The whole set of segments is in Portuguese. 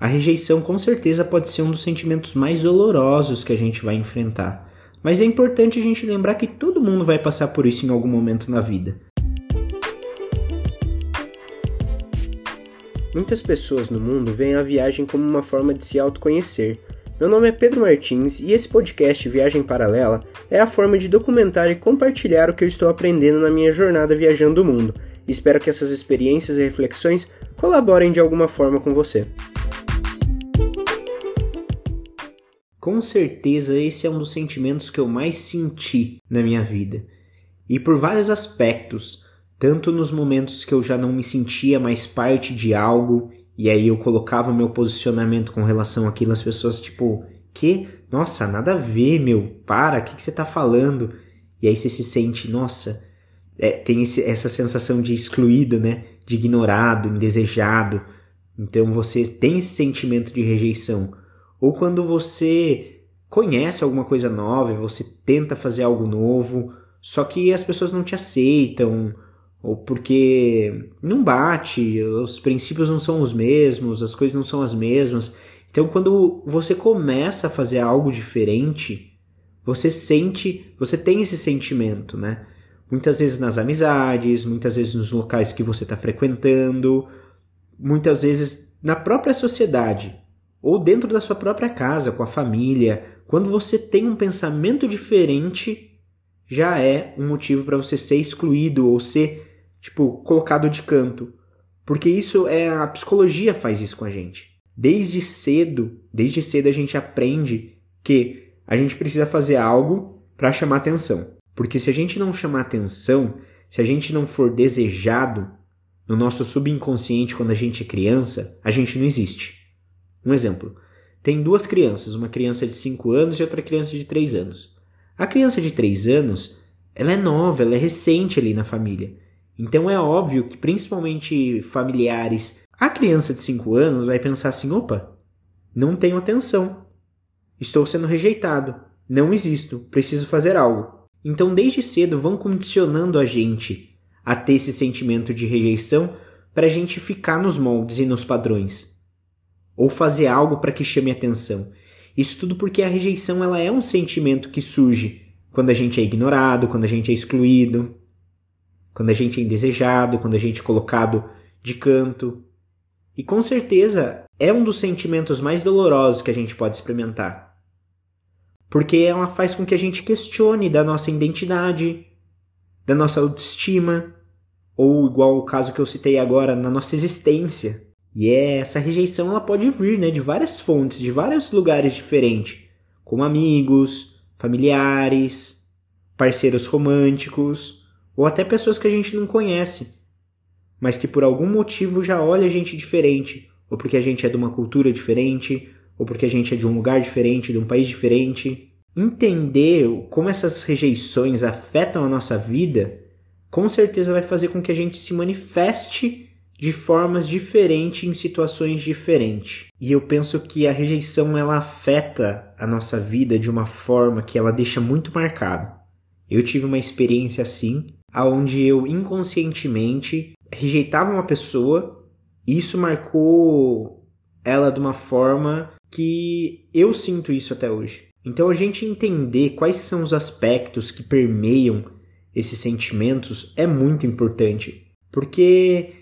A rejeição com certeza pode ser um dos sentimentos mais dolorosos que a gente vai enfrentar. Mas é importante a gente lembrar que todo mundo vai passar por isso em algum momento na vida. Muitas pessoas no mundo veem a viagem como uma forma de se autoconhecer. Meu nome é Pedro Martins e esse podcast Viagem Paralela é a forma de documentar e compartilhar o que eu estou aprendendo na minha jornada viajando o mundo. Espero que essas experiências e reflexões colaborem de alguma forma com você. Com certeza esse é um dos sentimentos que eu mais senti na minha vida. E por vários aspectos, tanto nos momentos que eu já não me sentia mais parte de algo, e aí eu colocava o meu posicionamento com relação àquilo, as pessoas tipo, que? Nossa, nada a ver, meu, para, o que, que você tá falando? E aí você se sente, nossa, é, tem esse, essa sensação de excluído, né? De ignorado, indesejado. Então você tem esse sentimento de rejeição. Ou quando você conhece alguma coisa nova, você tenta fazer algo novo, só que as pessoas não te aceitam, ou porque não bate, os princípios não são os mesmos, as coisas não são as mesmas. Então, quando você começa a fazer algo diferente, você sente, você tem esse sentimento, né? Muitas vezes nas amizades, muitas vezes nos locais que você está frequentando, muitas vezes na própria sociedade ou dentro da sua própria casa, com a família, quando você tem um pensamento diferente, já é um motivo para você ser excluído ou ser, tipo, colocado de canto. Porque isso é a psicologia faz isso com a gente. Desde cedo, desde cedo a gente aprende que a gente precisa fazer algo para chamar atenção. Porque se a gente não chamar atenção, se a gente não for desejado no nosso subconsciente quando a gente é criança, a gente não existe. Um exemplo: tem duas crianças, uma criança de 5 anos e outra criança de 3 anos. A criança de 3 anos, ela é nova, ela é recente ali na família. Então é óbvio que principalmente familiares, a criança de 5 anos vai pensar assim: opa, não tenho atenção. Estou sendo rejeitado. Não existo. Preciso fazer algo. Então, desde cedo, vão condicionando a gente a ter esse sentimento de rejeição para a gente ficar nos moldes e nos padrões ou fazer algo para que chame atenção. Isso tudo porque a rejeição ela é um sentimento que surge quando a gente é ignorado, quando a gente é excluído, quando a gente é indesejado, quando a gente é colocado de canto. E com certeza é um dos sentimentos mais dolorosos que a gente pode experimentar. Porque ela faz com que a gente questione da nossa identidade, da nossa autoestima, ou igual o caso que eu citei agora, na nossa existência. E é, essa rejeição ela pode vir né, de várias fontes, de vários lugares diferentes, como amigos, familiares, parceiros românticos, ou até pessoas que a gente não conhece, mas que por algum motivo já olha a gente diferente, ou porque a gente é de uma cultura diferente, ou porque a gente é de um lugar diferente, de um país diferente. Entender como essas rejeições afetam a nossa vida, com certeza vai fazer com que a gente se manifeste de formas diferentes em situações diferentes. E eu penso que a rejeição ela afeta a nossa vida de uma forma que ela deixa muito marcado. Eu tive uma experiência assim, aonde eu inconscientemente rejeitava uma pessoa, e isso marcou ela de uma forma que eu sinto isso até hoje. Então a gente entender quais são os aspectos que permeiam esses sentimentos é muito importante, porque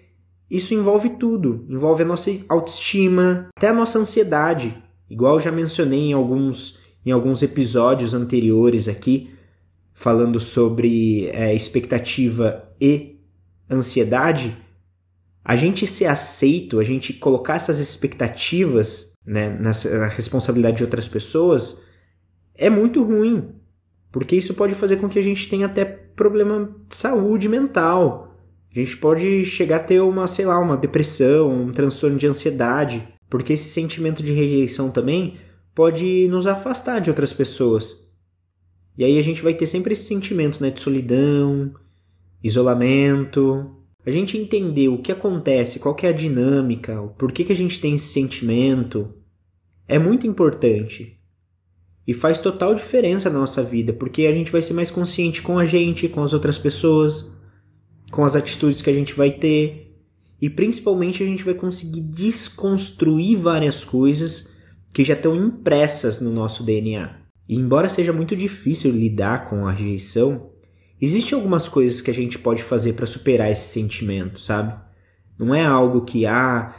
isso envolve tudo, envolve a nossa autoestima, até a nossa ansiedade. Igual já mencionei em alguns, em alguns episódios anteriores aqui, falando sobre é, expectativa e ansiedade, a gente ser aceito, a gente colocar essas expectativas né, na, na responsabilidade de outras pessoas, é muito ruim, porque isso pode fazer com que a gente tenha até problema de saúde mental, a gente pode chegar a ter uma, sei lá, uma depressão, um transtorno de ansiedade, porque esse sentimento de rejeição também pode nos afastar de outras pessoas. E aí a gente vai ter sempre esse sentimento né, de solidão, isolamento. A gente entender o que acontece, qual que é a dinâmica, o porquê que a gente tem esse sentimento, é muito importante. E faz total diferença na nossa vida, porque a gente vai ser mais consciente com a gente, com as outras pessoas com as atitudes que a gente vai ter. e principalmente a gente vai conseguir desconstruir várias coisas que já estão impressas no nosso DNA. E embora seja muito difícil lidar com a rejeição, existem algumas coisas que a gente pode fazer para superar esse sentimento, sabe? Não é algo que ah,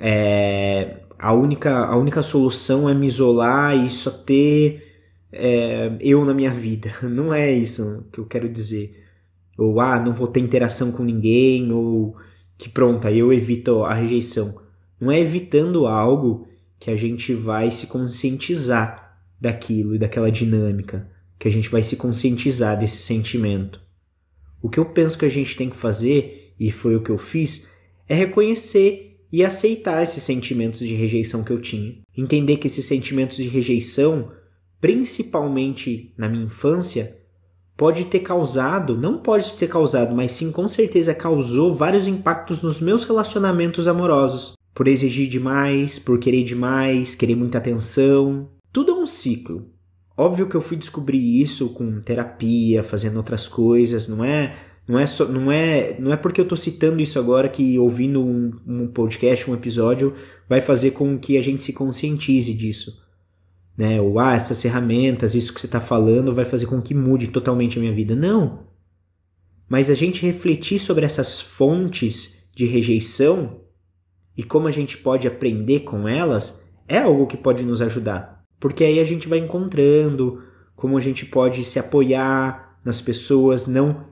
é, a única a única solução é me isolar e só ter é, eu na minha vida. Não é isso que eu quero dizer. Ou ah, não vou ter interação com ninguém, ou que pronto, aí eu evito a rejeição. Não é evitando algo que a gente vai se conscientizar daquilo e daquela dinâmica, que a gente vai se conscientizar desse sentimento. O que eu penso que a gente tem que fazer, e foi o que eu fiz, é reconhecer e aceitar esses sentimentos de rejeição que eu tinha. Entender que esses sentimentos de rejeição, principalmente na minha infância, pode ter causado, não pode ter causado, mas sim com certeza causou vários impactos nos meus relacionamentos amorosos. Por exigir demais, por querer demais, querer muita atenção. Tudo é um ciclo. Óbvio que eu fui descobrir isso com terapia, fazendo outras coisas, não é não é, só, não é, não é porque eu estou citando isso agora que ouvindo um, um podcast, um episódio, vai fazer com que a gente se conscientize disso né? Ou ah, essas ferramentas, isso que você está falando vai fazer com que mude totalmente a minha vida. Não. Mas a gente refletir sobre essas fontes de rejeição e como a gente pode aprender com elas é algo que pode nos ajudar. Porque aí a gente vai encontrando como a gente pode se apoiar nas pessoas, não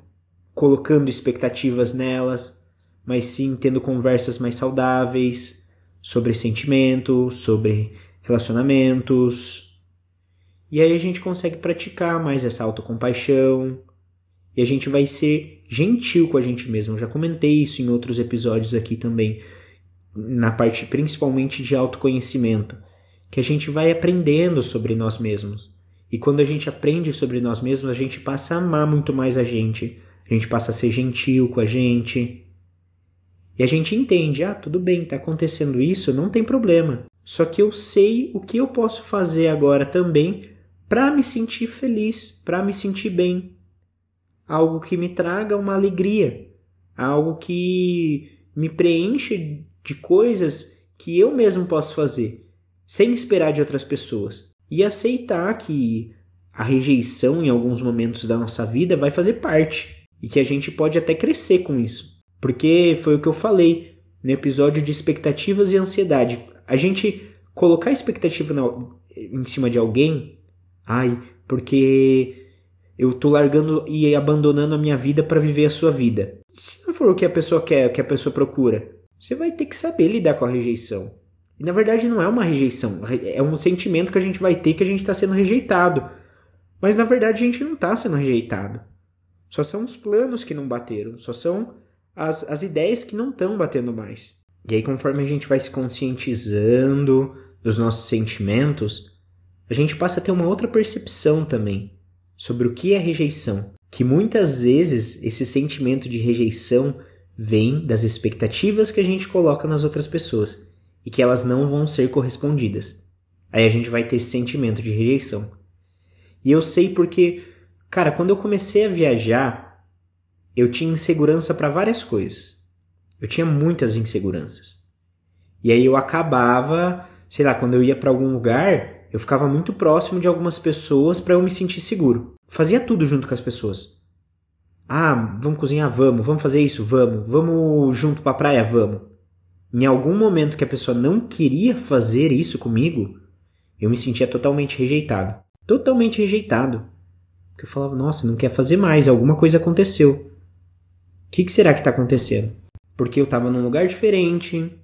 colocando expectativas nelas, mas sim tendo conversas mais saudáveis sobre sentimentos, sobre relacionamentos. E aí a gente consegue praticar mais essa autocompaixão. E a gente vai ser gentil com a gente mesmo. Eu já comentei isso em outros episódios aqui também, na parte principalmente de autoconhecimento, que a gente vai aprendendo sobre nós mesmos. E quando a gente aprende sobre nós mesmos, a gente passa a amar muito mais a gente. A gente passa a ser gentil com a gente. E a gente entende, ah, tudo bem, tá acontecendo isso, não tem problema. Só que eu sei o que eu posso fazer agora também para me sentir feliz, para me sentir bem. Algo que me traga uma alegria, algo que me preenche de coisas que eu mesmo posso fazer, sem esperar de outras pessoas. E aceitar que a rejeição em alguns momentos da nossa vida vai fazer parte e que a gente pode até crescer com isso. Porque foi o que eu falei no episódio de expectativas e ansiedade. A gente colocar expectativa na, em cima de alguém, ai, porque eu tô largando e abandonando a minha vida para viver a sua vida. Se não for o que a pessoa quer, o que a pessoa procura, você vai ter que saber lidar com a rejeição. E na verdade não é uma rejeição, é um sentimento que a gente vai ter que a gente está sendo rejeitado. Mas na verdade a gente não está sendo rejeitado. Só são os planos que não bateram, só são as, as ideias que não estão batendo mais. E aí, conforme a gente vai se conscientizando dos nossos sentimentos, a gente passa a ter uma outra percepção também sobre o que é rejeição. Que muitas vezes esse sentimento de rejeição vem das expectativas que a gente coloca nas outras pessoas e que elas não vão ser correspondidas. Aí a gente vai ter esse sentimento de rejeição. E eu sei porque, cara, quando eu comecei a viajar, eu tinha insegurança para várias coisas. Eu tinha muitas inseguranças. E aí eu acabava, sei lá, quando eu ia para algum lugar, eu ficava muito próximo de algumas pessoas para eu me sentir seguro. Fazia tudo junto com as pessoas. Ah, vamos cozinhar, vamos. Vamos fazer isso, vamos. Vamos junto para praia, vamos. Em algum momento que a pessoa não queria fazer isso comigo, eu me sentia totalmente rejeitado. Totalmente rejeitado. Porque eu falava, nossa, não quer fazer mais, alguma coisa aconteceu. O que, que será que está acontecendo? Porque eu estava num lugar diferente,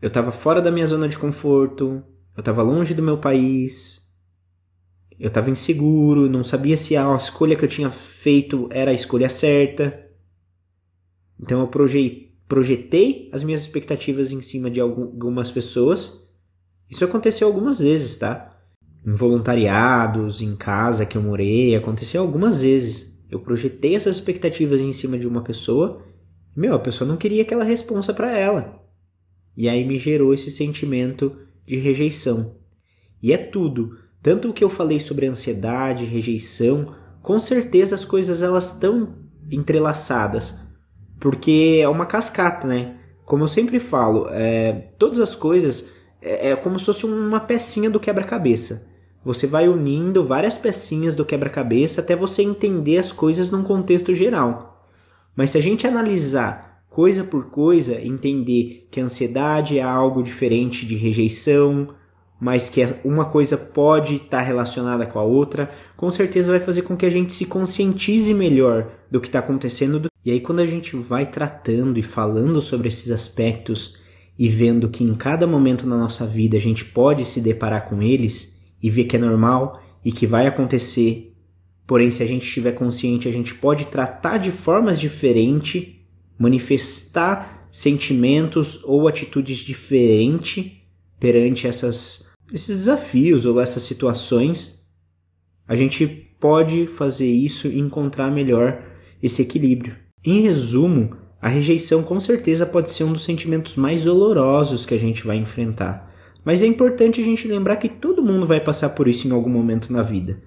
eu estava fora da minha zona de conforto, eu estava longe do meu país, eu estava inseguro, não sabia se a escolha que eu tinha feito era a escolha certa. Então eu projetei as minhas expectativas em cima de algumas pessoas. Isso aconteceu algumas vezes, tá? Em voluntariados, em casa que eu morei, aconteceu algumas vezes. Eu projetei essas expectativas em cima de uma pessoa meu, a pessoa não queria aquela resposta para ela. E aí me gerou esse sentimento de rejeição. E é tudo, tanto o que eu falei sobre ansiedade, rejeição, com certeza as coisas elas estão entrelaçadas, porque é uma cascata, né? Como eu sempre falo, é, todas as coisas é, é como se fosse uma pecinha do quebra-cabeça. Você vai unindo várias pecinhas do quebra-cabeça até você entender as coisas num contexto geral. Mas se a gente analisar coisa por coisa, entender que a ansiedade é algo diferente de rejeição, mas que uma coisa pode estar relacionada com a outra, com certeza vai fazer com que a gente se conscientize melhor do que está acontecendo. E aí, quando a gente vai tratando e falando sobre esses aspectos e vendo que em cada momento na nossa vida a gente pode se deparar com eles e ver que é normal e que vai acontecer, porém, se a gente estiver consciente, a gente pode tratar de formas diferentes, manifestar sentimentos ou atitudes diferentes perante essas esses desafios ou essas situações, a gente pode fazer isso e encontrar melhor esse equilíbrio. Em resumo, a rejeição com certeza pode ser um dos sentimentos mais dolorosos que a gente vai enfrentar. Mas é importante a gente lembrar que todo mundo vai passar por isso em algum momento na vida.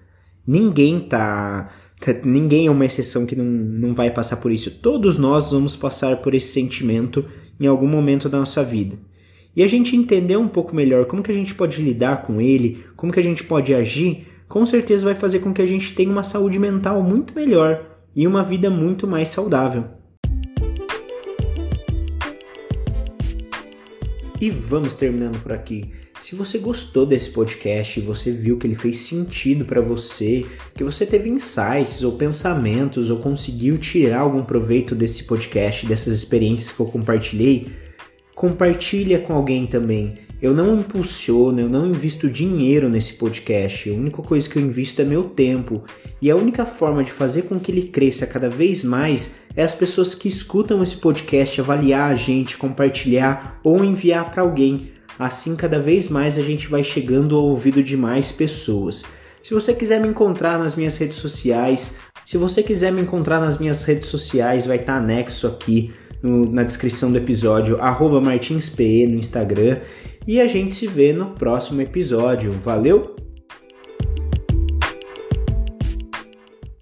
Ninguém tá. tá ninguém é uma exceção que não, não vai passar por isso. Todos nós vamos passar por esse sentimento em algum momento da nossa vida e a gente entender um pouco melhor como que a gente pode lidar com ele, como que a gente pode agir, com certeza vai fazer com que a gente tenha uma saúde mental muito melhor e uma vida muito mais saudável. E vamos terminando por aqui. Se você gostou desse podcast, você viu que ele fez sentido para você, que você teve insights ou pensamentos ou conseguiu tirar algum proveito desse podcast, dessas experiências que eu compartilhei, compartilha com alguém também. Eu não impulsiono, eu não invisto dinheiro nesse podcast. A única coisa que eu invisto é meu tempo. E a única forma de fazer com que ele cresça cada vez mais é as pessoas que escutam esse podcast avaliar a gente, compartilhar ou enviar para alguém. Assim, cada vez mais a gente vai chegando ao ouvido de mais pessoas. Se você quiser me encontrar nas minhas redes sociais, se você quiser me encontrar nas minhas redes sociais, vai estar tá anexo aqui no, na descrição do episódio, martinspe no Instagram. E a gente se vê no próximo episódio. Valeu!